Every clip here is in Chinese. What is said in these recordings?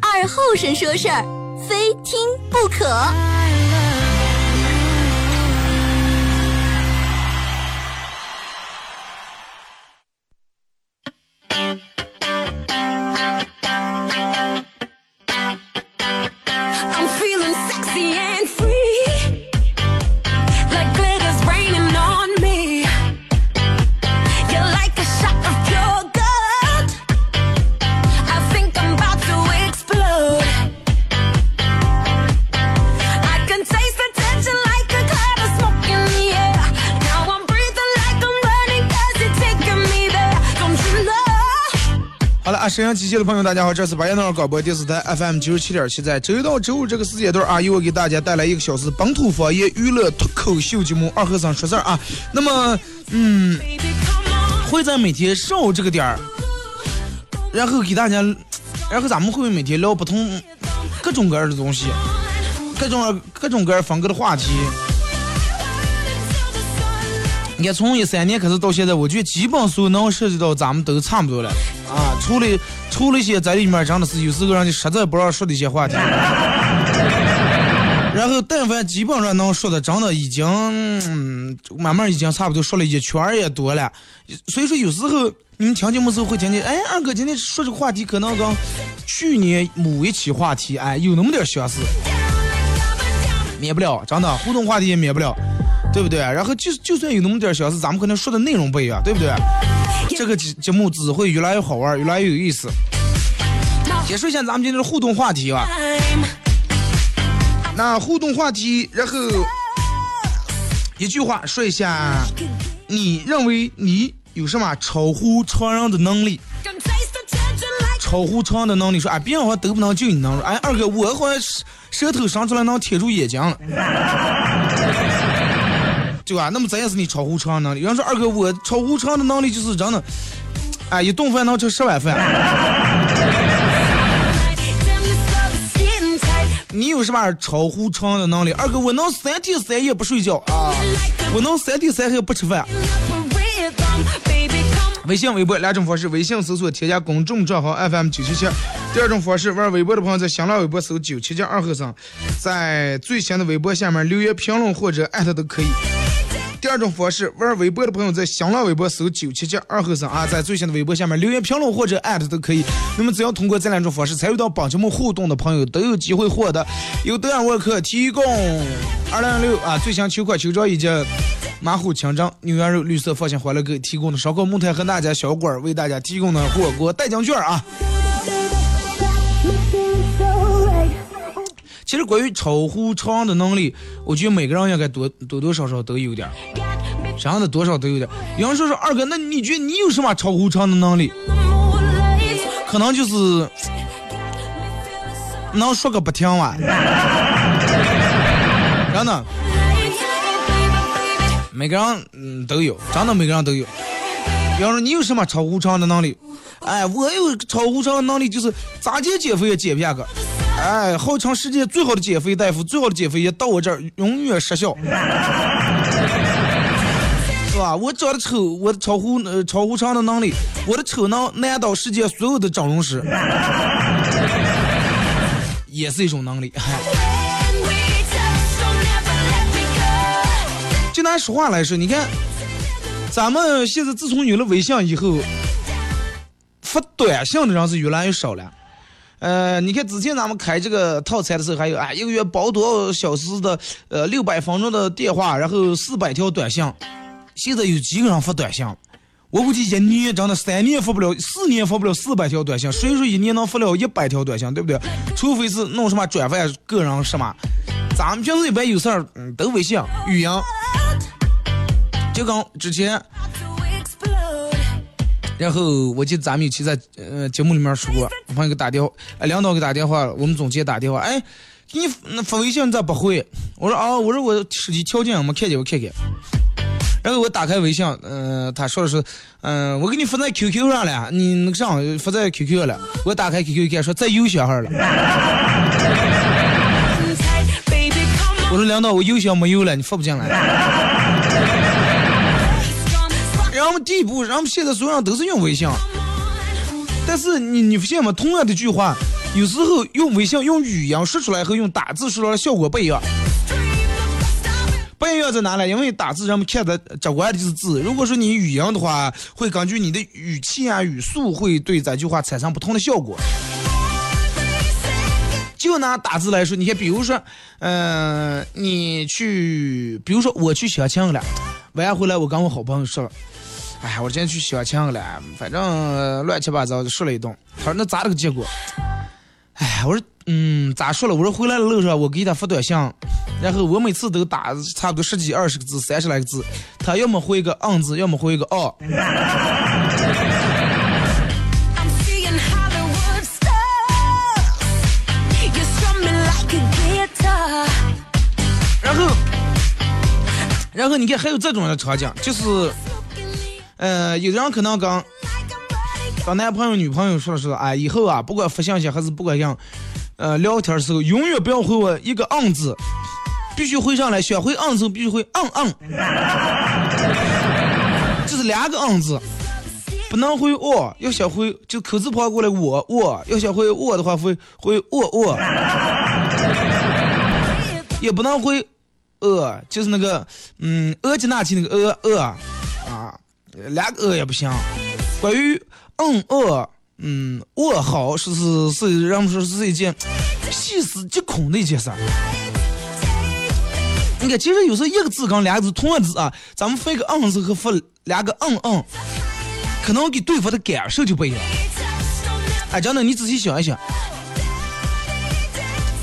二后生说事儿，非听不可。沈阳机器的朋友，大家好，这是白彦淖尔广播电视台 FM 九十七点七，在周一到周五这个时间段啊，由我给大家带来一个小时本土方言娱乐脱口秀节目《二和尚说事儿》啊。那么，嗯，会在每天上午这个点儿，然后给大家，然后咱们会每天聊不同各种各样的东西，各种各种各样风格的话题。你看，从一三年开始到现在，我觉得基本所能涉及到咱们都差不多了，除了除了一些在里面真的是有时候让你实在不让说的一些话题。然后，但凡基本上能说的，真的已经、嗯、慢慢已经差不多说了一圈儿也多了。所以说，有时候你们听节目时候会听见，哎，二哥今天说这个话题可能跟去年某一期话题，哎，有那么点相似，免不了，真的互动话题也免不了，对不对？然后就就算有那么点相似，咱们可能说的内容不一样，对不对？这个节节目只会越来越好玩，越来越有意思。先说一下咱们今天的互动话题吧。那互动话题，然后一句话说一下，你认为你有什么超乎常人的能力？超乎常人的能力，说啊，别人好像都不能，就你能说。哎，二哥，我好像舌舌头伸出来能贴住眼睛了，对吧？那么咱也是你超乎常人能力。有人说二哥，我超乎常人的能力就是真的，哎，一顿饭能吃十碗饭。你有什么超乎常人的能力？二哥，我能三天三夜不睡觉啊，我能三天三夜不吃饭。微信、微博两种方式，微信搜索添加公众账号 FM 九七七。第二种方式，玩微博的朋友在新浪微博搜九七七二和尚，在最新的微博下面留言评论或者艾特都可以。第二种方式，玩微博的朋友在新浪微博搜九七七二和尚啊，在最新的微博下面留言评论或者艾特都可以。那么只要通过这两种方式参与到本节目互动的朋友，都有机会获得由德尔沃克提供二零六啊最新秋款秋装以及马虎清蒸牛羊肉绿色放心欢乐购提供的烧烤木炭和大家小馆为大家提供的火锅代金券啊。其实关于超乎常的能力，我觉得每个人应该多多多少少都有点儿，get me 啥样的多少都有点儿。有人说说二哥，那你觉得你有什么超乎常的能力？可能就是能说个不停吧，真的，每个人都有，真的每个人都有。比方说你有什么超乎常的能力？哎，我有超乎常的能力，就是咋减减肥也减不下去。哎，号称世界最好的减肥大夫，最好的减肥药到我这儿永远失效。是吧？我长得丑，我的超乎呃超乎常的能力，我的丑能难倒世界所有的整容师，也是一种能力。When we touch, so never let me go. 就拿说话来说，你看，咱们现在自从有了微信以后，发短信的人是越来越少了。呃，你看之前咱们开这个套餐的时候，还有啊，一个月包多少小时的，呃，六百分钟的电话，然后四百条短信。现在有几个人发短信？我估计一年真的三年发不了，四年发不了四百条短信，谁说一年能发了一百条短信，对不对？除非是弄什么转发个人什么，咱们平时一般有事儿，嗯，都微信、语音。就跟之前然后我记得咱们有期在呃节目里面说过，我朋友给打电话，哎，领导给打电话，我们总监打电话，哎，给你那发微信你咋不回？我说啊，我说我手机条件没看见，我看看。然后我打开微信，嗯、他说的是，嗯、我给你发在 QQ 上了，你那个上发在 QQ 了。我打开 QQ 一看，说在邮箱上了。我说领导，我邮箱没有了，你发不进来。On. 然后我们第一步，然后我们现在所有人都是用微信，但是你你发现吗？同样的句话，有时候用微信用语音说出来和用打字说出来效果不一样。不一样在哪里？因为打字人们看的直观的就是字，如果说你语音的话，会根据你的语气啊、语速，会对这句话产生不同的效果。就拿打字来说，你看，比如说，嗯、你去，比如说我去相亲了，完回来我跟我好朋友说了，哎呀，我今天去相亲了，反正呃乱七八糟的说了一顿。他说那咋了个结果？哎，我说嗯，咋说了？我说回来的路上我给他发短信，然后我每次都打差不多十几、二十个字、三十来个字，他要么回一个嗯字，要么回一个哦。然后，然后你看还有这种的场景，就是，呃，有的人可能刚跟男朋友、女朋友说说，哎，以后啊，不管发信息还是不管样，呃，聊天的时候永远不要回我一个嗯字，必须回上来，想回嗯字必须回嗯嗯，就 是两个嗯字。不能回哦，要想回就口字旁过来我我，要想回我的话会会我我，也不能回呃，就是那个嗯额吉纳旗那个呃呃，两个呃也不行。关于嗯呃嗯我好是是是，人们说是一件细思极恐的一件事。你看，其实有时候一个字跟两个字同样字啊，咱们发个嗯字和发两个嗯嗯，可能给对方的感受就不一样。哎，真的，你仔细想一想，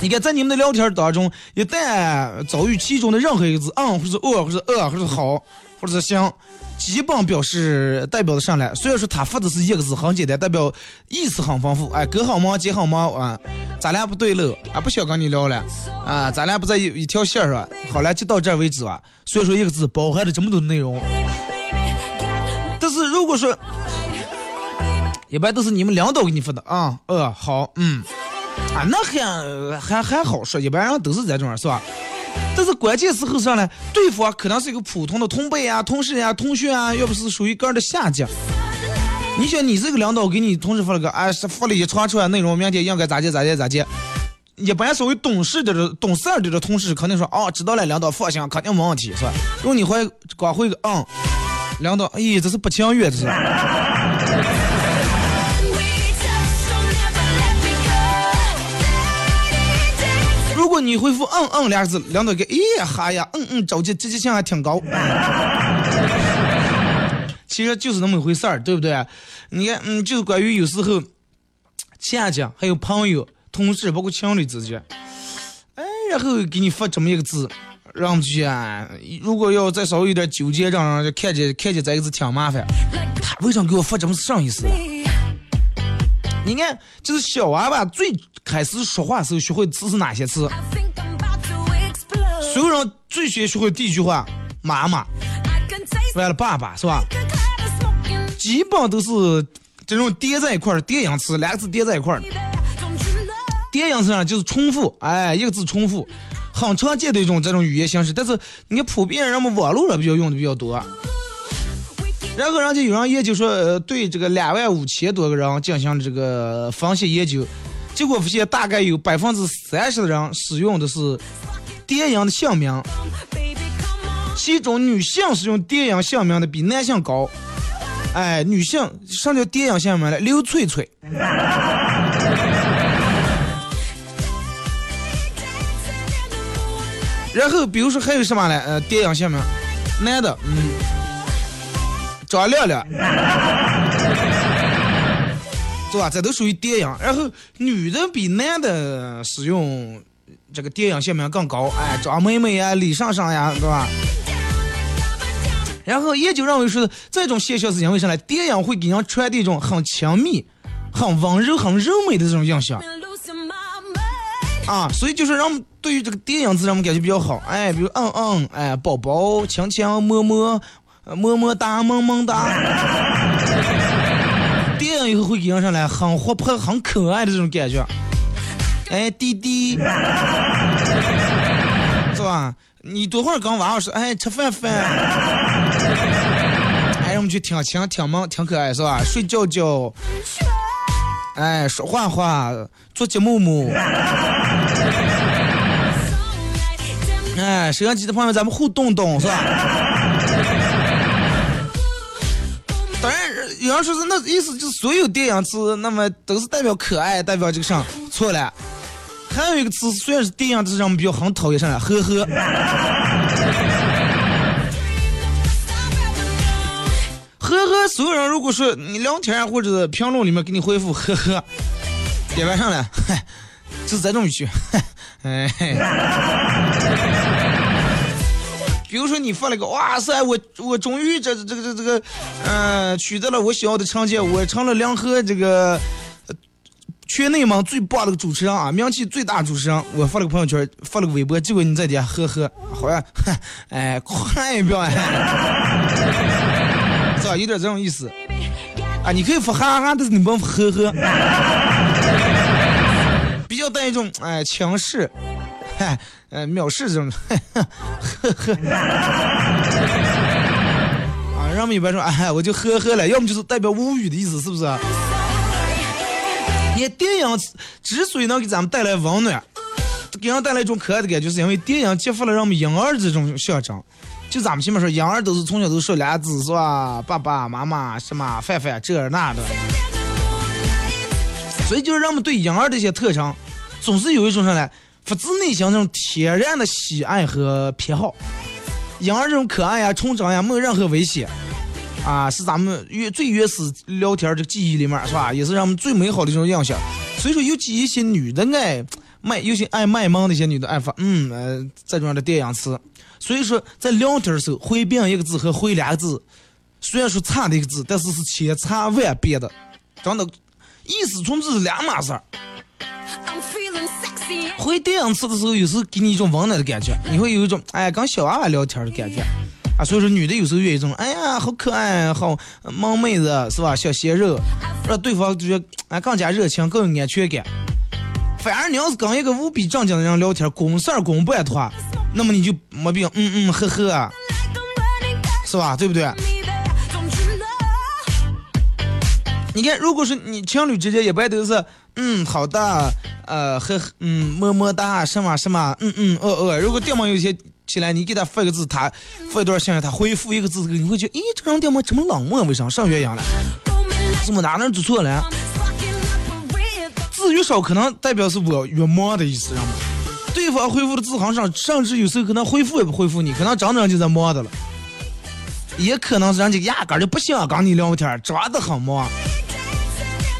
你看在你们的聊天当中，一旦遭遇其中的任何一个字，嗯，或者哦，或者呃，或者好，或者是行，基本表示代表的上来。虽然说他发的是一个字，很简单，代表意思很丰富。哎，哥好吗？姐好吗？啊，咱俩不对喽，啊，不想跟你聊了，啊，咱俩不在一一条线上。好了，就到这为止吧。虽然说一个字包含了这么多内容，但是如果说一般都是你们领导给你发的啊，呃，好，嗯，啊，那还还还好说，一般人都是这种，是吧？但是关键时候上来，对方可能是一个普通的同辈啊、同事呀、同学啊，要不是属于个人的下级。你想，你这个领导给你同事发了个，啊，是发了一长串内容，明天应该咋接咋接咋接。一般稍微懂事的懂事儿的这同事肯定说，哦，知道了，领导放心，肯定没问题，是吧？如果你回光回个嗯，领导，哎，这是不情愿，这是。你回复嗯嗯俩字，领导给，哎呀哈呀，嗯嗯，着急，积极性还挺高。其实就是那么一回事儿，对不对？你看，嗯，就是关于有时候，亲戚还有朋友、同事，包括情侣之间，哎，然后给你发这么一个字，让去啊，如果要再稍微有点纠结，让人就看见看见这个字挺麻烦。他为啥给我发这么上意思？你看，就是小娃娃最开始说话时候学会的词是哪些词.所有人最先学会的第一句话，妈妈完了爸爸，是吧基本都是这种叠在一块儿，叠音词，两个字叠在一块儿?叠音词上就是重复，哎，一个字重复，很常见的一种这种语言形式。但是你看，普遍人们网络上比较用的比较多。然后人家有人研究说，呃，对这个两万五千多个人进行这个分析研究，结果发现大概有百分之三十的人使用的是叠音的姓名。其中女性使用叠音姓名的比男性高。哎，女性上叫叠音姓名了，刘翠翠。然后比如说还有什么呢？呃，叠音姓名，男的，嗯，张亮亮，是吧？这都属于叠影。然后女的比男的使用这个叠音姓名更高，哎，张妹妹呀、李尚尚呀，对吧？然后研究认为说，这种现象是因为啥呢？电影会给人传递一种很亲密、很温柔、很柔美的这种印象啊，所以就是让对于这个电影字让我们感觉比较好。哎，比如嗯嗯，哎，宝宝，强强，么么，呃么么哒，萌萌哒。电影以后会给人上来很活泼、很可爱的这种感觉。哎，滴滴，是吧？你多会儿跟娃娃说，哎，吃饭饭。哎，让我们去听听听萌，挺可爱是吧？睡觉觉，哎，说话话，做节目目。哎，摄像机的朋友，咱们互动动是吧？有人说是那意思就是所有电影词，那么都是代表可爱，代表这个啥？错了。还有一个词，虽然是电影，但是让我们比较很讨厌上来，呵呵。呵呵，所有人如果说你聊天或者评论里面给你回复呵呵，点完上来，嗨，就是这种语气，哎。比如说你发了个哇塞，我我终于这这个这这个，呃，取得了我想要的成绩，我成了两河这个全内蒙最棒的主持人啊，名气最大主持人。我发了个朋友圈，发了个微博，结果你在底下呵呵，好呀，哎，快一表哎，是吧？有点这种意思啊，你可以发哈哈，但是你不能呵呵，比较带一种哎强势。嗨，呃，藐视这种，呵呵，啊，让们一般说，哎，我就呵呵了，要么就是代表无语的意思，是不是？你电影之所以能给咱们带来温暖，给人带来一种可爱的感觉，是因为电影激发了让我们婴儿这种象征。就咱们前面说，婴儿都是从小都说俩字，是吧？爸爸妈妈什么饭饭这那的，所以就是让我们对婴儿这些特征，总是有一种上来。发自内心那种天然的喜爱和偏好，婴儿这种可爱呀、纯真呀，没有任何危险，啊，是咱们原最原始聊天的记忆里面，是吧？也是让我们最美好的一种印象。所以说，尤其一些女的爱卖，尤其爱卖萌的一些女的爱发，嗯，呃，这种样的电影词。所以说，在聊天的时候，回别人一个字和回两个字，虽然说差的一个字，但是是千差万别的，真的，意思从这是两码事儿。回电影词的时候，有时候给你一种温暖的感觉，你会有一种哎跟小娃娃聊天的感觉啊。所以说，女的有时候有一种哎呀好可爱，好萌妹子是吧？小鲜肉，让对方觉得哎更加热情，更有安全感。反而你要是跟一个无比正经的人聊天，公事儿公办的话，那么你就没病，嗯嗯呵呵是吧？对不对?你看，如果是你情侣之间，一般都是嗯好的，呃呵嗯么么哒什么什么，嗯嗯呃呃。如果对方有些起来，你给他发个字，他发一段信息，他回复一个字，你会觉得，咦，这人对方这么冷漠，为啥上鸳鸯了？怎么哪能做错了？字越少，可能代表是我越忙的意思，知道吗？对方回复的字很少，甚至有时候可能回复也不回复你，可能真正就在忙的了。也可能是人家压根就不想跟你聊天，真的很忙。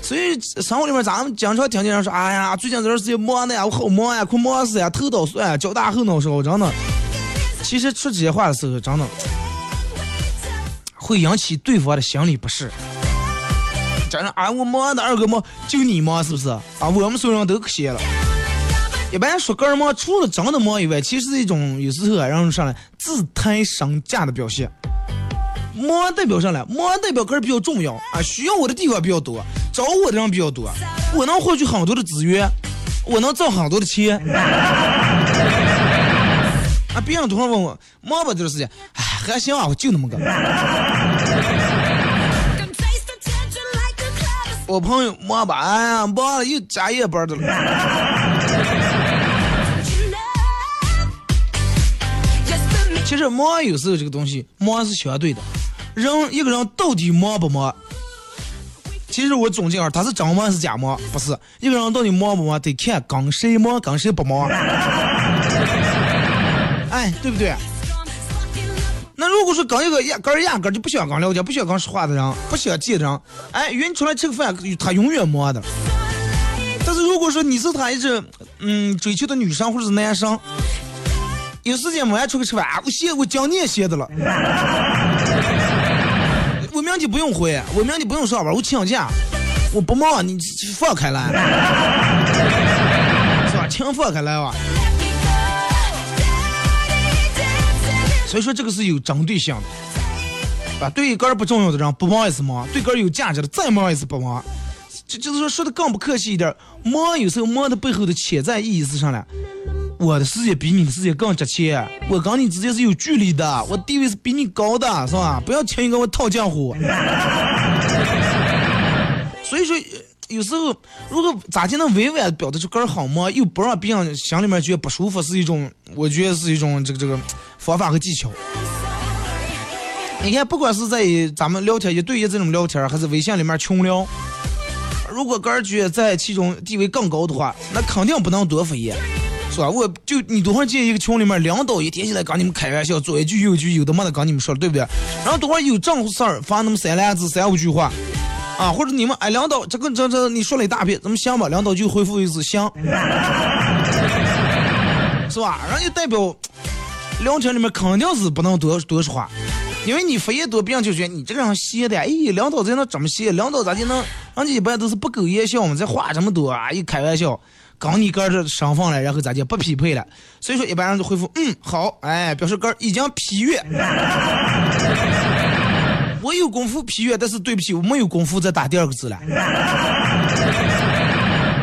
所以生活里面咱们经常听见人说：“哎呀，最近这段时间忙的呀，我好忙呀，快忙死呀，头都酸，脚大后脑勺。”真的，其实说这些话的时候，真的会引起对方的心理不适。真的啊，我忙的二哥忙，就你忙是不是？啊，我们所有人都可闲了。一般说个人忙，除了真的忙以外，其实是一种有时候啊，让人上来自抬身价的表现。忙代表上来，忙代表个人比较重要啊，需要我的地方比较多，找我的人比较多，我能获取很多的资源，我能挣很多的钱。啊，别人突然问我忙吧这段时间，哎，还行啊，我就那么个。我朋友忙吧，哎呀，忙了又加夜班的了。其实忙有时候这个东西，忙是相对的，人一个人到底忙不忙？其实我总结啊，他是真忙是假忙？不是，一个人到底忙不忙，得看跟谁忙，跟谁不忙。哎，对不对？那如果说跟一个压根儿压根就不想跟聊天、不想跟说话的人，不想见的人，哎，约你出来吃个饭，他永远忙的。但是如果说你是他一直嗯追求的女生或者是男生，有时间没出去吃饭，我歇我讲你也歇的了。明天不用回，我明天不用上班，我请假，我不忙，你放开来，是吧？请放开来吧。所以说这个是有针对性的，啊，对个人不重要的人不忙也是忙，对个人有价值的再忙也是不忙。就就是说说的更不客气一点，忙有时候忙的背后的潜在意义是啥呢？我的事业比你的事业更值钱，我跟你之间是有距离的，我地位是比你高的，是吧？不要轻易跟我套近乎。所以说，有时候如果咋就能委婉表达出个人好吗，又不让别人心里面觉得不舒服，是一种，我觉得是一种这个这个方法和技巧。你看，不管是在咱们聊天一对一这种聊天，还是微信里面群聊，如果个人觉得在其中地位更高的话，那肯定不能多敷衍。是吧？我就你多会儿进一个群里面，领导一天起来跟你们开玩笑，左一句右一句，有的没的跟你们说，对不对？然后等会儿有正事儿发那么三两字、三五句话，啊，或者你们哎，领导这个这这你说了一大片，怎么行吧？领导就回复一次行，是吧？人家代表聊天里面肯定是不能多多说话，因为你发言多，别人就觉得你这个人闲的，哎，领导在那这么闲？领导咋就能？人家一般都是不苟言笑嘛，这话这么多啊，一开玩笑。刚你个儿这身份了，然后咋就不匹配了？所以说一般人就回复嗯好，哎，表示个儿已经批阅。我有功夫批阅，但是对不起，我没有功夫再打第二个字了。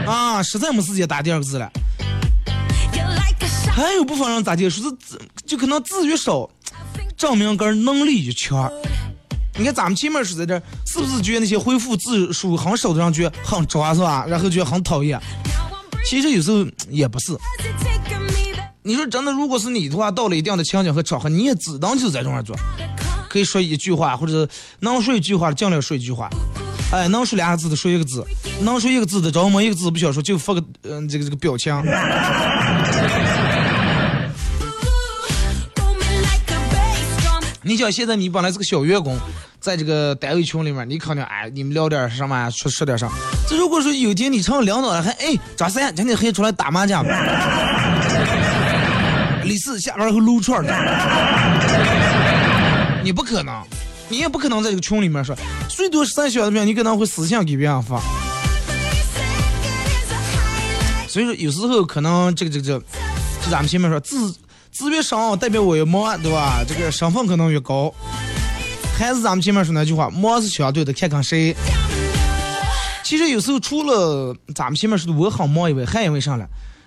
啊，实在没时间打第二个字了。还有部分人咋的，说是字就可能字越少，证明个人能力越强。你看咱们前面说在这，是不是觉得那些回复字数很少的人觉得很抓是吧？然后觉得很讨厌。其实有时候 也不是。你说真的，如果是你的话，到了一定的情景和场合，你也只能就在这块做，可以说一句话，或者能说一句话尽量说一句话。哎，能说两个字的说一个字，能说一个字的找没一个字不想说就发个嗯这个这个表情。你想现在你本来是个小员工，在这个单位群里面，你肯定哎，你们聊点什么，说说点啥。这如果说有天你成了领导了，还哎张三今天可以出来打麻将。李四下班后撸串的，你不可能，你也不可能在这个群里面说，最多三小的你可能会私信给别人发。所以说有时候可能这个这个这，就咱们前面说自。字越少，代表我越忙，对吧？这个身份可能越高。还是咱们前面说那句话，忙是相对的，看看谁。其实有时候除了咱们前面说的我很忙以外，还因为啥呢？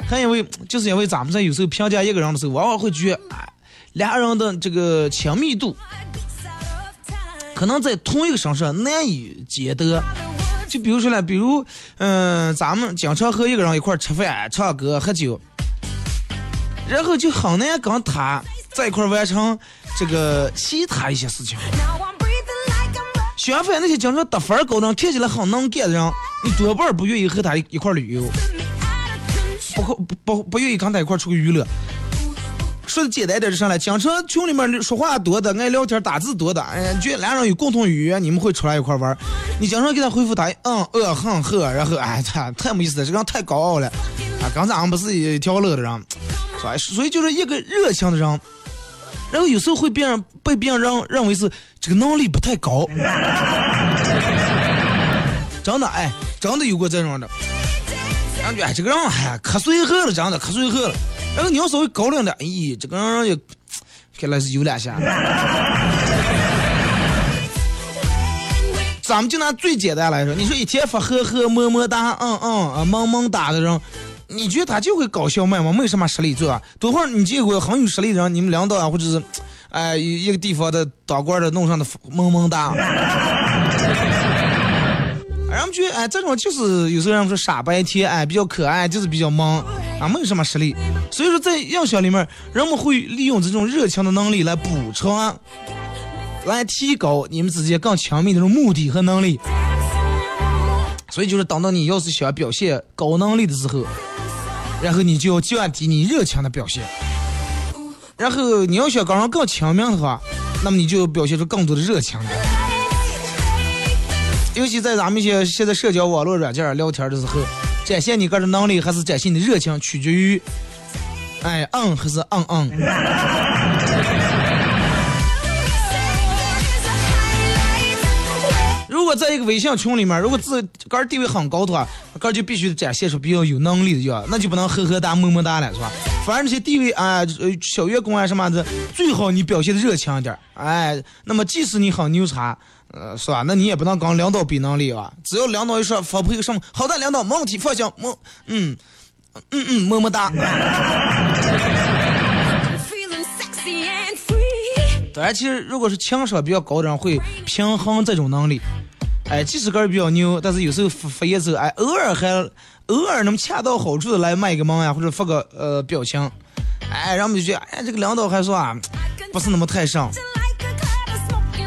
还因为就是因为咱们在有时候评价一个人的时候，往往会觉得，俩人的这个亲密度，可能在同一个城市难以兼得。就比如说呢，比如，嗯，咱们经常和一个人一块吃饭、唱歌、喝酒。然后就很难跟他在一块完成这个其他一些事情。相反，那些经常得分高的、看起来很能干的人，你多半不愿意和他一块旅游，不不不不愿意跟他一块出去娱乐。说的简单点就上来？经常群里面说话多的、爱聊天、打字多的，哎，觉得俩人有共同语言，你们会出来一块玩。你经常给他回复他，嗯呃哼呵，然后哎，他太没意思了，这个人太高傲了。啊，刚才俺们不是一条路的人。所以就是一个热情的人，然后有时候会别人被别人认为是这个能力不太高，真的哎，真的有过这种的，感觉这个人哎可随和了，真的可随和了。然后你要稍微高冷点，咦，这个人也看来是有两下。咱们就拿最简单来说，你说一天发呵呵么么哒嗯嗯啊萌萌哒的人。你觉得他就会搞笑卖吗？没什么实力做啊。等会儿你见过很有实力的人，你们领导啊，或者是，哎，一一个地方的当官的弄上的萌萌哒。人们觉得哎，这种就是有时候人们说傻白甜，哎，比较可爱，就是比较萌啊，没有什么实力。所以说在印象里面，人们会利用这种热情的能力来补偿，来提高你们之间更亲密的这种目的和能力。所以就是等到你要是想表现高能力的时候。然后你就要降低你热情的表现，然后你要想跟人更亲密的话，那么你就表现出更多的热情来。尤其在咱们一些现在社交网络软件聊天的时候，展现你个人能力还是展现你的热情，取决于，哎，嗯还是嗯嗯。如果在一个微信群里面，如果自个儿地位很高的话，个儿就必须展现出比较有能力的样，那就不能呵呵哒么么哒了，是吧？反正那些地位啊、呃小员工啊什么的，最好你表现的热情一点儿。哎，那么即使你很牛叉，呃，是吧？那你也不能跟领导比能力啊。只要领导一说发配什么，好的，领导没问题，放心，么，嗯，嗯嗯，么么哒。然，其实如果是情商比较高的人，会平衡这种能力。哎，即使个儿比较牛，但是有时候发发言之后，哎，偶尔还偶尔能恰到好处的来卖个萌呀，或者发个呃表情，哎，然后我们就觉得，哎，这个领导还说啊，不是那么太上。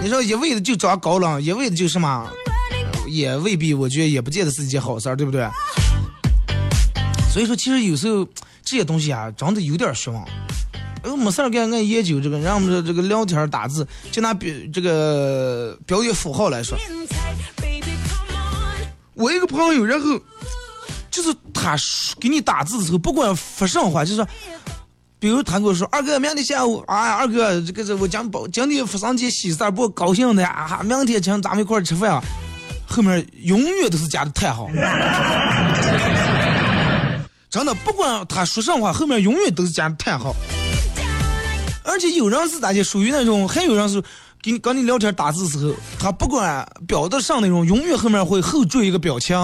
你说一味的就装高冷，一味的就什么，也未必，我觉得也不见得是一件好事儿，对不对？所以说，其实有时候这些东西啊，真的有点学问。呃，没事干爱研究这个，让我们的这个聊天打字，就拿标这个表演符号来说，我一个朋友，然后就是他说给你打字的时候，不管发什么话，就是，比如他跟我说，二哥，明天下午，啊，二哥，这个是我讲包，今天发上节喜事儿，不高兴的啊，明天请咱们一块吃饭啊，后面永远都是加的太好。真的，不管他说什么话，后面永远都是加的太好。而且有人是咋的，属于那种，还有人是跟你跟你聊天打字时候，他不管表得上那种，永远后面会后缀一个表情。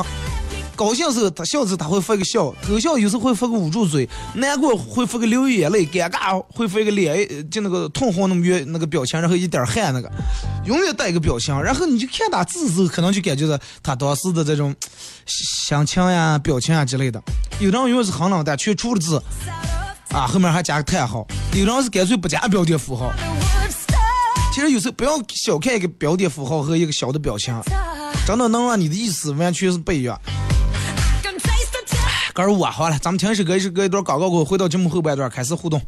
高兴时候他笑时他会发个笑，偷笑有时候会发个捂住嘴，难过会发个流眼泪，尴尬会发个脸就那个通红那么圆那个表情，然后一点汗那个，永远带一个表情，然后你就看打字的时候，可能就感觉到他当时的这种心情呀、表情啊之类的。有的人永远是很冷淡，却出了字啊，后面还加个叹号；有的人是干脆不加标点符号。其实有时候不要小看一个标点符号和一个小的表情，真的能让你的意思完全是不一样。歌儿我好了，咱们听一首歌，一首歌一段广告过，回到节目后半段开始互动。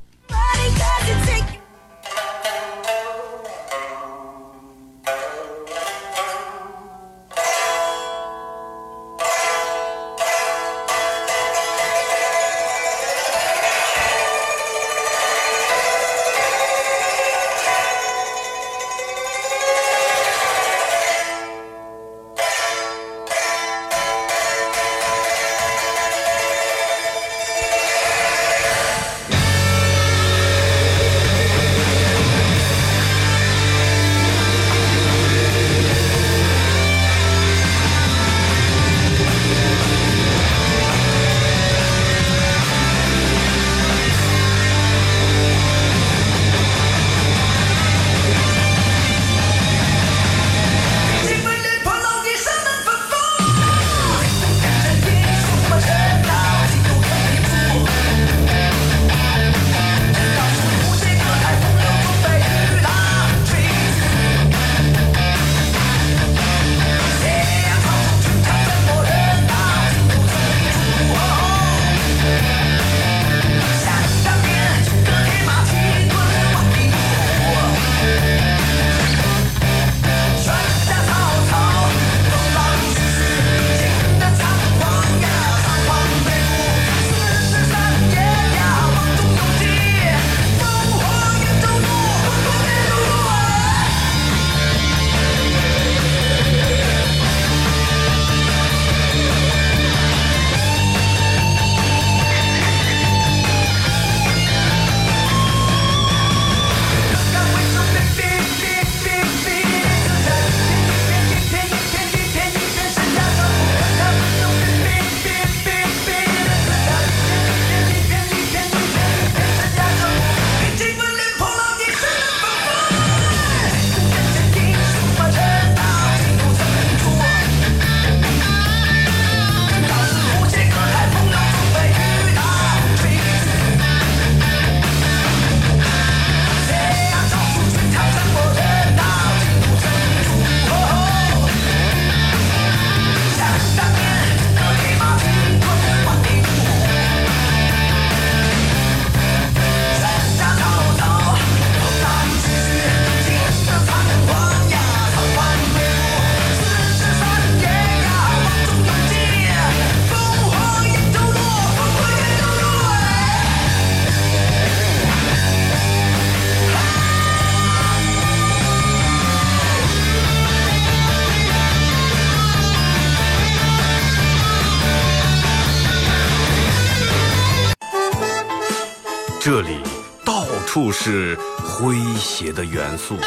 处是诙谐的元素，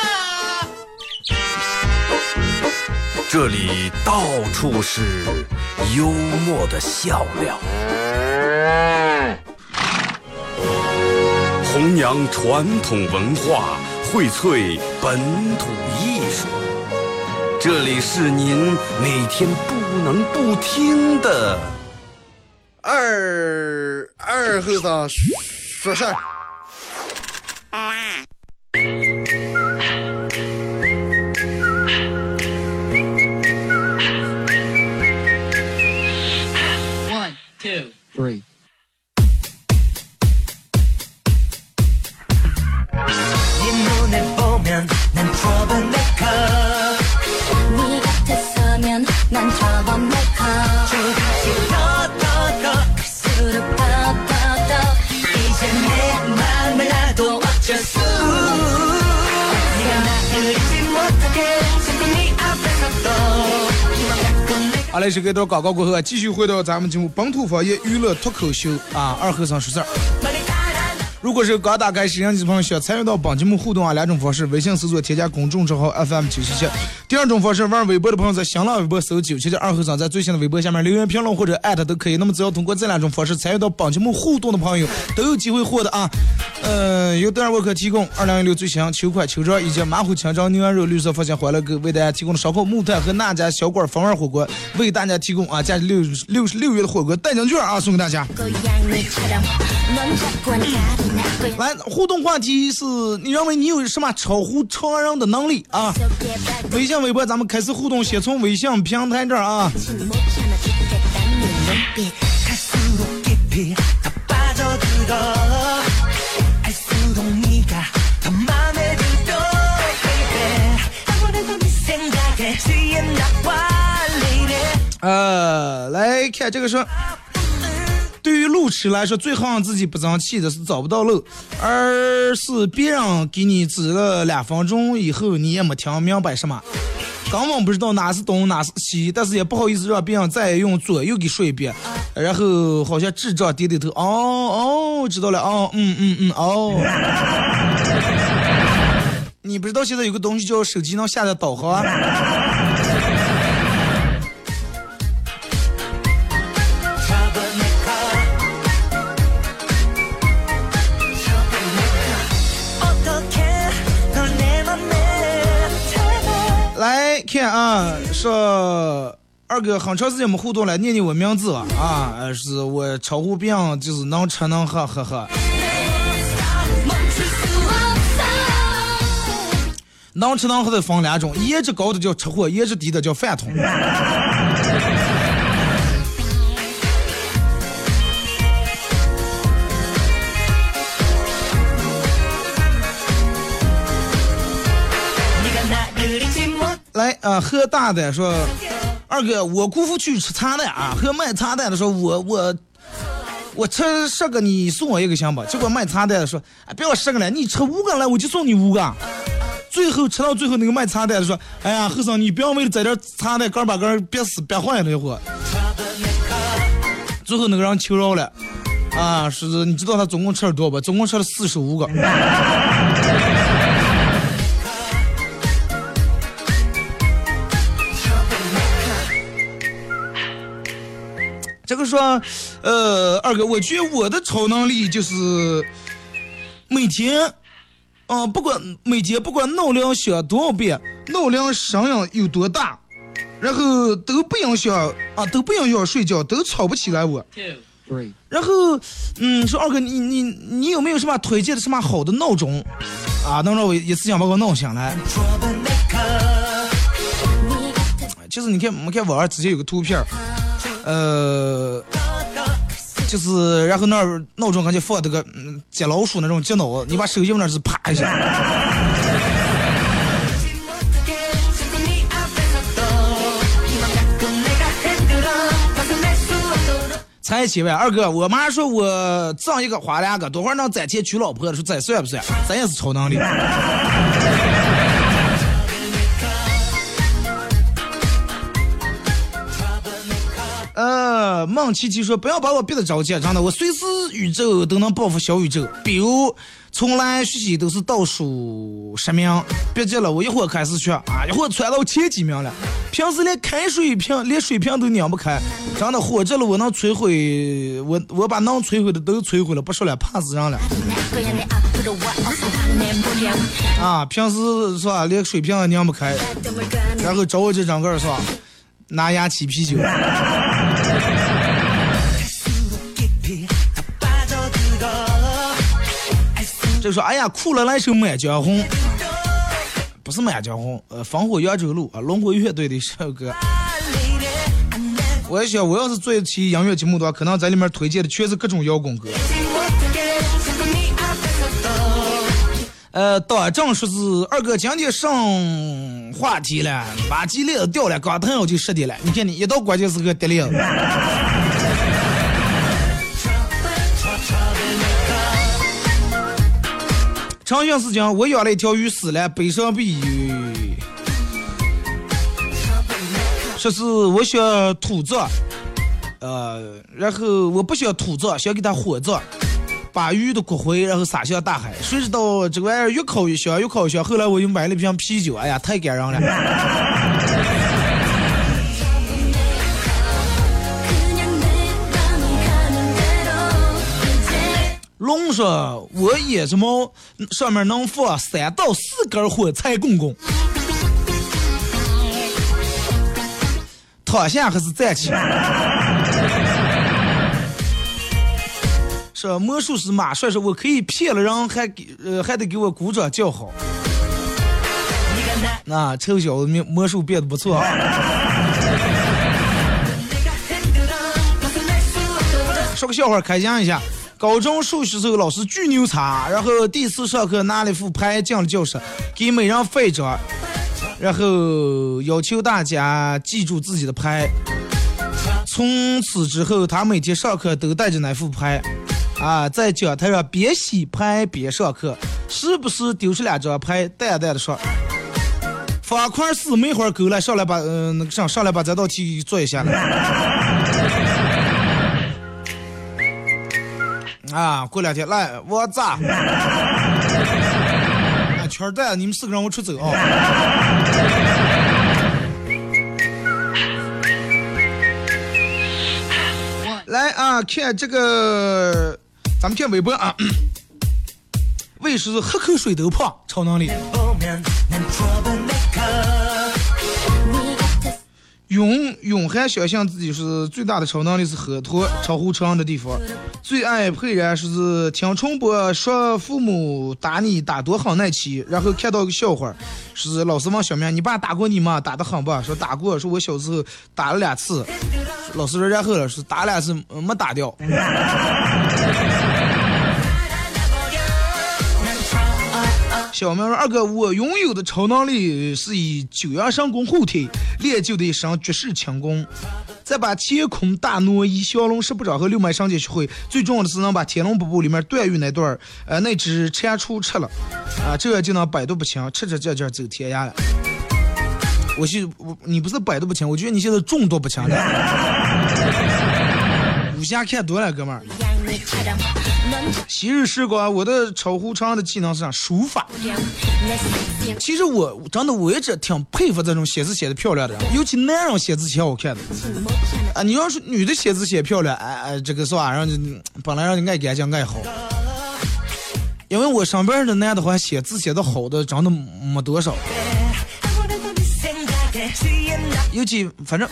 这里到处是幽默的笑料。弘扬传统文化，荟萃本土艺术。这里是您每天不能不听的二二后生说事儿。Música 好嘞，是给到广告过后啊，继续回到咱们节目《本土方言娱乐脱口秀》啊，二和尚说事儿。如果是刚打开摄像机的朋友，想参与到本节目互动啊，两种方式：微信搜索添加公众账号 FM 九七七；第二种方式，玩微博的朋友在新浪微博搜九七七二和尚，在最新的微博下面留言评论或者艾特都可以。那么只要通过这两种方式参与到本节目互动的朋友，都有机会获得啊，呃，由德尔沃克提供二零一六最新秋款秋装以及马虎清蒸牛羊肉绿色发现欢乐狗为大家提供的烧烤木炭和那家小馆风味火锅，为大家提供啊价值六六十六元的火锅代金券啊送给大家。来，互动话题是你认为你有什么超乎常人的能力啊？微信、微博，咱们开始互动，先从微信平台这儿啊。呃，来看这个说，于路痴来说，最让自己不争气的是找不到路，而是别人给你指了两分钟以后，你也没听明白什么，根本不知道哪是东哪是西，但是也不好意思让别人再用左右给说一遍，然后好像智障点点头，哦哦，知道了，哦，嗯嗯嗯，哦。你不知道现在有个东西叫手机能下载导航啊？看啊说二哥很长时间没互动了念念我名字啊啊是我称呼病就是能吃能喝呵呵能吃能喝的分两种颜值高的叫吃货颜值低的叫饭桶。来啊，喝大的说，二哥，我姑父去吃茶的啊，喝卖茶的的说，我我我吃十个，你送我一个行吧？结果卖茶的说，哎，不要十个了，你吃五个来，我就送你五个。最后吃到最后，那个卖茶的说，哎呀，后生你不要为了在这点茶的干把干憋死憋坏了一会儿。最后那个人求饶了，啊，是你知道他总共吃了多少吧？总共吃了四十五个。这个说，呃，二哥，我觉得我的超能力就是每天，啊、不管每天不管闹铃响多少遍，闹铃声音有多大，然后都不影响啊，都不影响睡觉，都吵不起来我。然后，嗯，说二哥，你你你有没有什么推荐的什么好的闹钟啊，能让我一次性把我闹醒来？就是你看，我们看网上直接有个图片儿，呃，就是然后那儿闹钟感觉放那个嗯接老鼠那种接脑，你把手机往那是啪一下。才几万，二哥，我妈说我挣一个花两个，多会儿能攒钱娶老婆？说这算不算？咱也是超能力。孟，琪琪说：“不要把我逼得着急，真的，我随时宇宙都能报复小宇宙。比如从来学习都是倒数十名，别急了，我一会儿开始学啊，一会儿窜到前几名了。平时连开水瓶连水瓶都拧不开，真的火着了，我能摧毁我我把能摧毁的都摧毁了，不说了，怕死人了。啊，平时是吧，连水瓶也拧不开，然后找我这整个是吧，拿牙起啤酒。”就说：“哎呀，哭了来首《满江红》，不是《满江红》，呃，《烽火扬州路》啊，龙回乐队的一首歌。”我想，我要是做一期音乐节目的话，可能在里面推荐的全是各种摇滚歌。呃，当正说是二哥今天上话题了，把鸡肋子掉了，刚疼我就十点了。你看你一到关键时刻跌脸。长相思讲，我养了一条鱼死了，悲伤不已。说是我想土葬，呃，然后我不想土葬，想给它火葬。把鱼的骨灰然后撒向大海，谁知道这个玩意儿越烤越香，越烤越香。后来我又买了一瓶啤酒，哎呀，太感人了。说我野只猫，上面能放三到四根火柴棍棍，躺下还是站起来？说魔术师马帅说我可以骗了人，还给呃还得给我鼓掌叫好。那臭小子魔魔术变得不错啊！说个笑话，开心一下。高中数学时候老师巨牛叉，然后第一次上课拿了一副牌进了教室，给每人发一张，然后要求大家记住自己的牌。从此之后，他每天上课都带着那副牌，啊，在讲台上边洗牌边上课，时不时丢出两张牌，淡淡的说：“方块四没会儿够了，上来把嗯、那个上上来把这道题做一下来。”啊，过两天来我咋？啊，圈儿带你们四个让我出走啊！来啊，看这个，咱们看微博啊。为什喝口水都胖，超能力。永永还想象自己是最大的超能力是喝脱超乎常人的地方，最爱佩然说是听重播说父母打你打多狠那期，然后看到个笑话，是老师问小明你爸打过你吗？打得狠吧？说打过，说我小时候打了两次，老师说然后了，说打两次没打掉。小明说：“二哥，我拥有的超能力是以九阳神功护体，练就的一身绝世轻功，再把乾坤大挪移、降龙十部掌和六脉神剑学会，最重要的是能把《天龙八部》里面段誉那段儿呃那只蟾蜍吃了，啊，这样就能百毒不侵，吃吃劲劲走天涯了。我是我，你不是百毒不侵，我觉得你现在中毒不侵的。武侠看多了，哥们儿。昔日时光我的炒乎肠的技能是啥？书法。其实我真的我一直挺佩服这种写字写的漂亮的人尤其男人写字写好看的。啊你要是女的写字写漂亮哎哎这个是吧？让你本来让你爱干净爱好。因为我身边的男的话写字写的好的长得没多少。尤其反正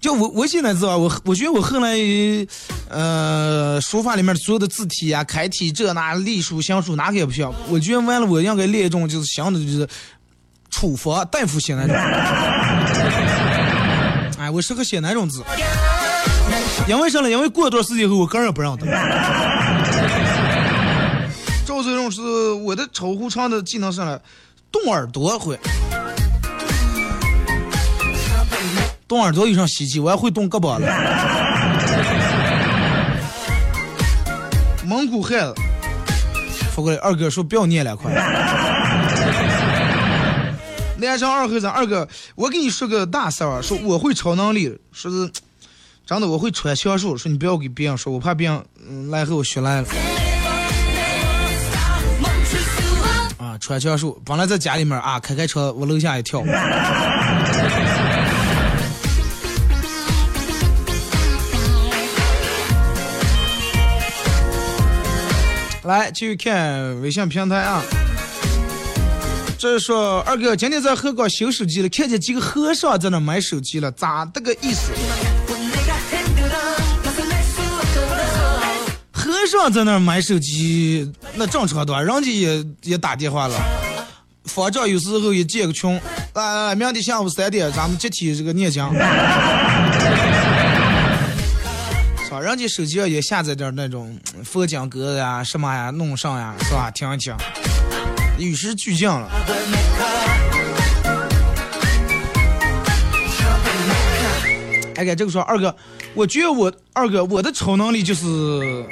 就我我现在知道，我我觉得我后来呃书法里面所有的字体啊、楷体这那隶书、行书哪个也不行，我觉得完了我应该练一种就是新的就是楚佛大夫写那种。哎，我适合写哪种字？因为啥呢？因为过一段时间以后，我个人不认得。赵子荣是我的超乎常的技能上了，动耳朵会。动耳朵有啥稀奇？我还会动胳膊了。蒙古汉子，发过来，二哥说不要念了，快。南昌二和尚，二哥，我给你说个大事儿，说我会超能力，说是真的我会穿枪术，说你不要给别人说，我怕别人嗯来后学来了。啊，穿枪术，本来在家里面啊开开车，我楼下一跳。来，继续看微信平台啊。这是说二哥今天在河港修手机了，看见几个和尚在那买手机了，咋这个意思？和尚在那买手机，那正常的，人家也也打电话了。方丈有时候也建个群，来来来，明天下午三点咱们集体这个念经。是吧？人家手机上也下载点那种嗯佛经歌呀、什么呀、弄上呀，是吧？听一听，与时俱进了。哎，给这个说二哥，我觉得我二哥我的超能力就是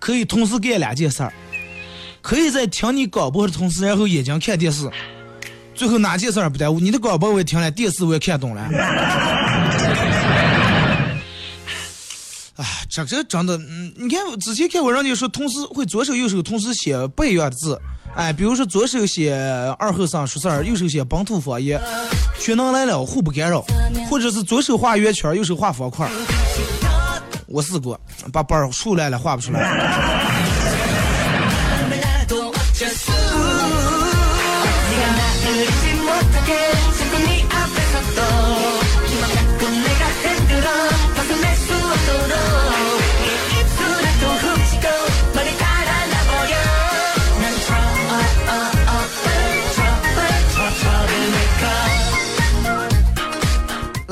可以同时干两件事儿，可以在听你广播的同时，然后眼睛看电视，最后哪件事儿不耽误？你的广播我也听了，电视我也看懂了。哎，这这真的，嗯，你看之前看我人家说，同时会左手右手同时写不一样的字，哎，比如说左手写二后生说事儿，右手写本土方言，全能来了，互不干扰，或者是左手画圆圈，右手画方块。我试过，把本儿竖来了，画不出来。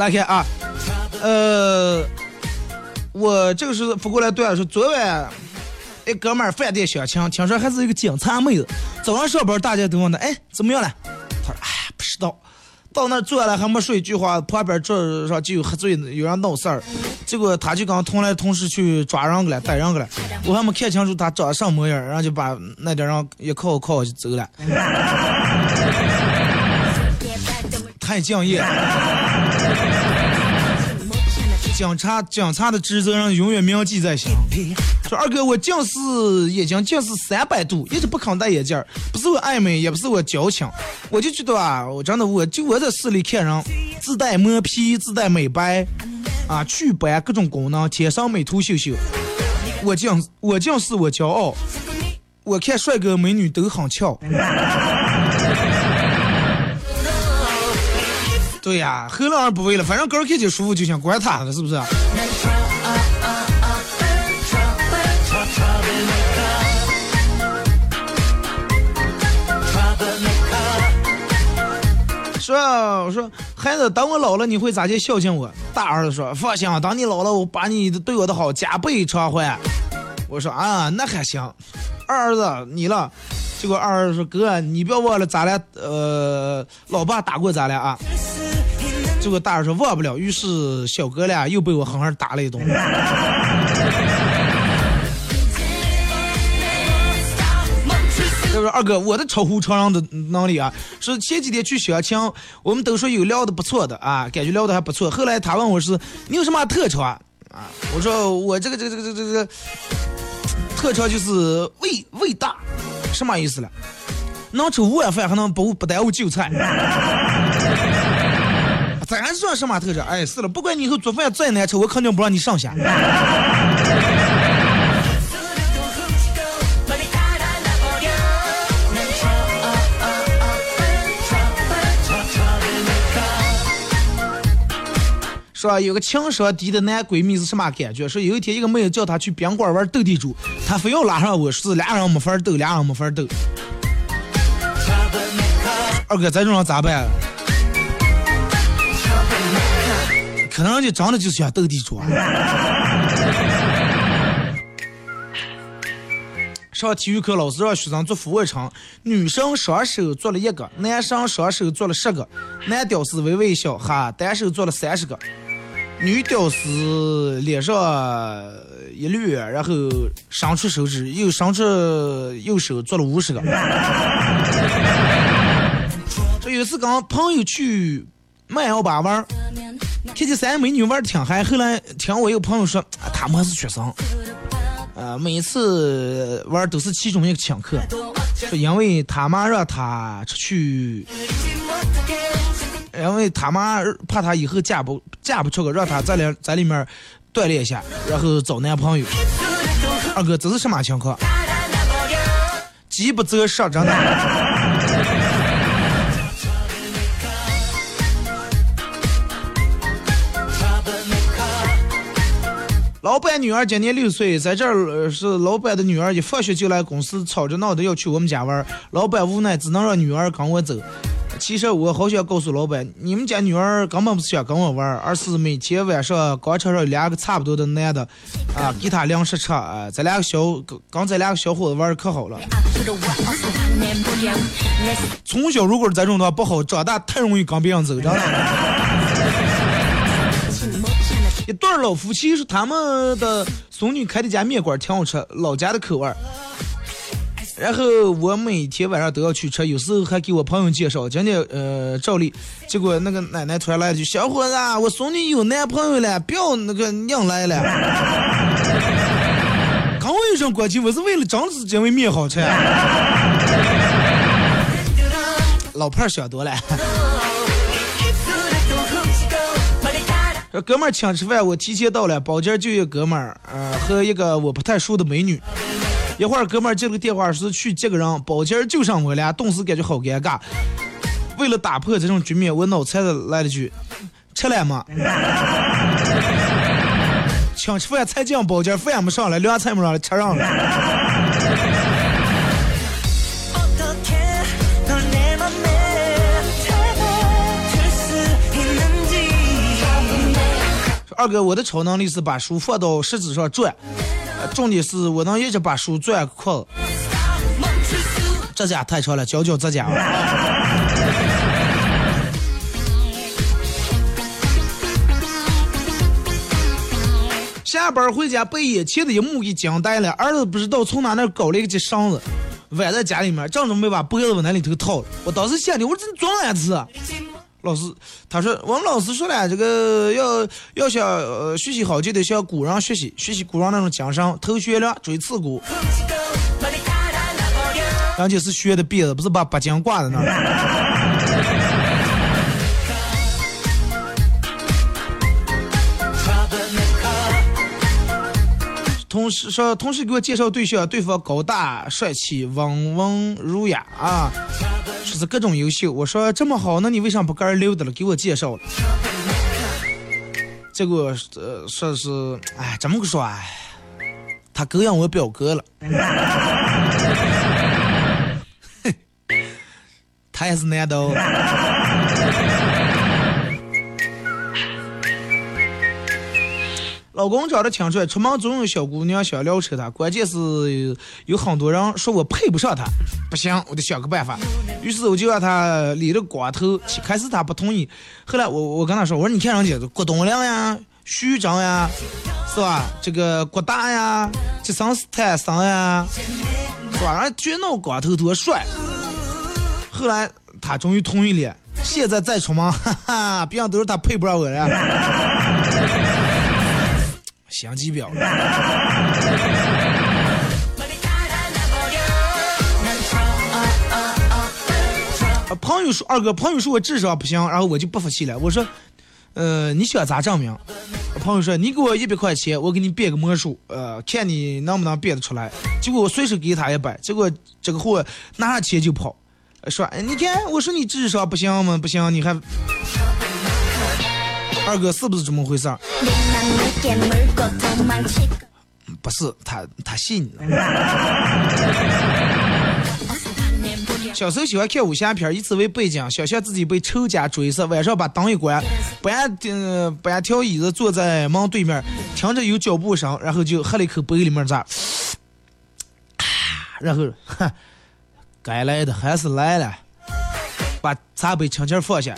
来看啊，呃，我这个是发过来对了，说昨晚一哥们儿饭店相亲，听说还是一个警察妹子。早上上班大家都问他，哎，怎么样了？他说，哎呀，不知道。到那儿坐下来还没说一句话，旁边桌上就有喝醉的，有人闹事儿。结果他就跟同来同事去抓人去了，逮人去了。我还没看清楚他长什么模样，然后就把那点人一铐铐就走了。太敬业。警察警察的职责让永远铭记在心。说二哥，我近视眼睛近视三百度，一直不肯戴眼镜，不是我爱美，也不是我矫情，我就觉得啊，我真的我就我在市里看人，自带磨皮，自带美白，啊，祛斑各种功能，天生美图秀秀。我近我近视我骄傲，我看帅哥美女都很俏。对呀，何乐而不为了？反正个人看起舒服就行，管他的是不是？说，我说孩子，等我老了你会咋去孝敬我？大儿子说，放心，等你老了，我把你对我的好加倍偿还。我说啊，那还行。二儿子你了，结果二儿子说哥，你不要忘了咱俩呃，老爸打过咱俩啊。结果大儿说忘不了，于是小哥俩又被我狠狠打了一顿。这不是二哥，我的超乎常人的能力啊！是前几天去相亲，我们都说有聊的不错的啊，感觉聊的还不错。后来他问我是你有什么特长啊？我说我这个这个这个这个这个特长就是胃胃大，什么意思了？能吃五碗饭还能不不耽误就菜。咱算什么特长？哎，是了，不管你以后做饭再难吃，我肯定不让你上下。说有个情商低的男闺蜜是什么感觉？说有一天一个妹子叫他去宾馆玩斗地主，他非要拉上我，说是俩人没法斗，俩人没法斗。二哥，咱这种咋办？可能人家真的就是想斗地主啊。上体育课，老师让学生做俯卧撑，女生双手做了一个，男生双手做了十个，男屌丝微微一笑，哈，单手做了三十个，女屌丝脸上一绿，然后伸出手指，又伸出右手做了五十个。这有一次跟朋友去慢摇把玩，看见三个美女玩的挺嗨，后来听我一个朋友说，他们还是学生，呃，每次玩都是其中一个请客，说因为他妈让他出去，因为他妈怕他以后嫁不嫁不出个，让他在里在里面锻炼一下，然后找男朋友。二哥，这是什么情况？饥不择食，真的。老板女儿今年六岁，在这儿呃是老板的女儿，一放学就来公司吵着闹着要去我们家玩儿，老板无奈只能让女儿跟我走。其实我好想告诉老板，你们家女儿根本不是想跟我玩儿，而是每天晚上广场上有两个差不多的男的，啊，给他粮食吃，啊，这两个小刚刚这两个小伙子玩的可好了。从小如果是这种的话不好，长大太容易跟别人走，知道吗？一对老夫妻是他们的孙女开的家面馆挺好吃，老家的口味。然后我每天晚上都要去吃，有时候还给我朋友介绍。今天呃照例，结果那个奶奶突然来了句：“小伙子，我孙女有男朋友了，不要那个硬来了。”刚我有声过去，我是为了真是因为面好吃。老伴儿想多了。哥们儿请吃饭，我提前到了，包间就一哥们儿，呃，和一个我不太熟的美女。一会儿哥们儿接了个电话，说去接个人，包间就剩我俩，顿时感觉好尴尬。为了打破这种局面，我脑残的来了句：“吃了吗？” 请吃饭才进包间，饭也没上来，凉菜没上来，吃上了。二哥，我的超能力是把书放到食指上转，重点是我能一直把书转快。这家太长了，教教这家。下班回家被眼前的一幕给惊呆了，儿子不知道从哪那搞了一个这绳子，挽在家里面，正准备把脖子往那里头套。我当时想的，我说这装哪次啊？老师，他说我们老师说了，这个要要想呃学习好，就得向古人学习，学习古人那种精神，头悬梁，锥刺股。人家是学的辫子，不是把八经挂在那儿。同事说，同事给我介绍对象，对方高大帅气，温文儒雅啊，说是各种优秀。我说这么好，那你为啥不跟人溜达了？给我介绍了。结果呃说是，哎，怎么个说，哎，他勾引我表哥了。他也是男的哦。老公长得挺帅，出门总有小姑娘想撩扯他，关键是有很多人说我配不上他，不行，我得想个办法。于是我就让他理了光头，开始他不同意，后来我我跟他说，我说你看人家郭冬亮呀、徐峥呀，是吧？这个郭大呀、杰森斯坦森呀，是吧？人全弄光头多帅。后来他终于同意了，现在再出门，哈哈，别人都是他配不上我了。心机表。啊 朋友说二哥，朋友说我智商不行，然后我就不服气了。我说，呃，你想咋证明？朋友说，你给我一百块钱，我给你变个魔术，呃，看你能不能变得出来。结果我随手给他一百，结果这个货拿上钱就跑，说，哎，你看，我说你智商不行吗？不行，你还。二哥是不是这么回事儿？不是，他他信你了。小时候喜欢看武侠片，以此为背景，想象自己被仇家追杀，晚上把灯一关，搬嗯搬条椅子坐在门对面，听着有脚步声，然后就喝了一口杯里面咋，然后哼，该来的还是来了，把茶杯轻轻放下。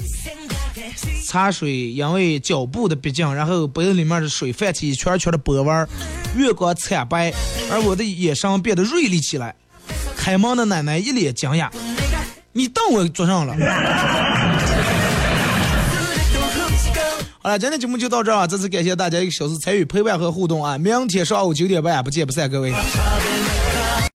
茶水因为脚步的逼近，然后杯子里面的水泛起一圈圈的波纹，月光惨白，而我的眼神变得锐利起来。开门的奶奶一脸惊讶：“你当我做上了？” 好了，今天节目就到这儿啊！再次感谢大家一个小时参与陪伴和互动啊！明天上午九点半不见不散，各位。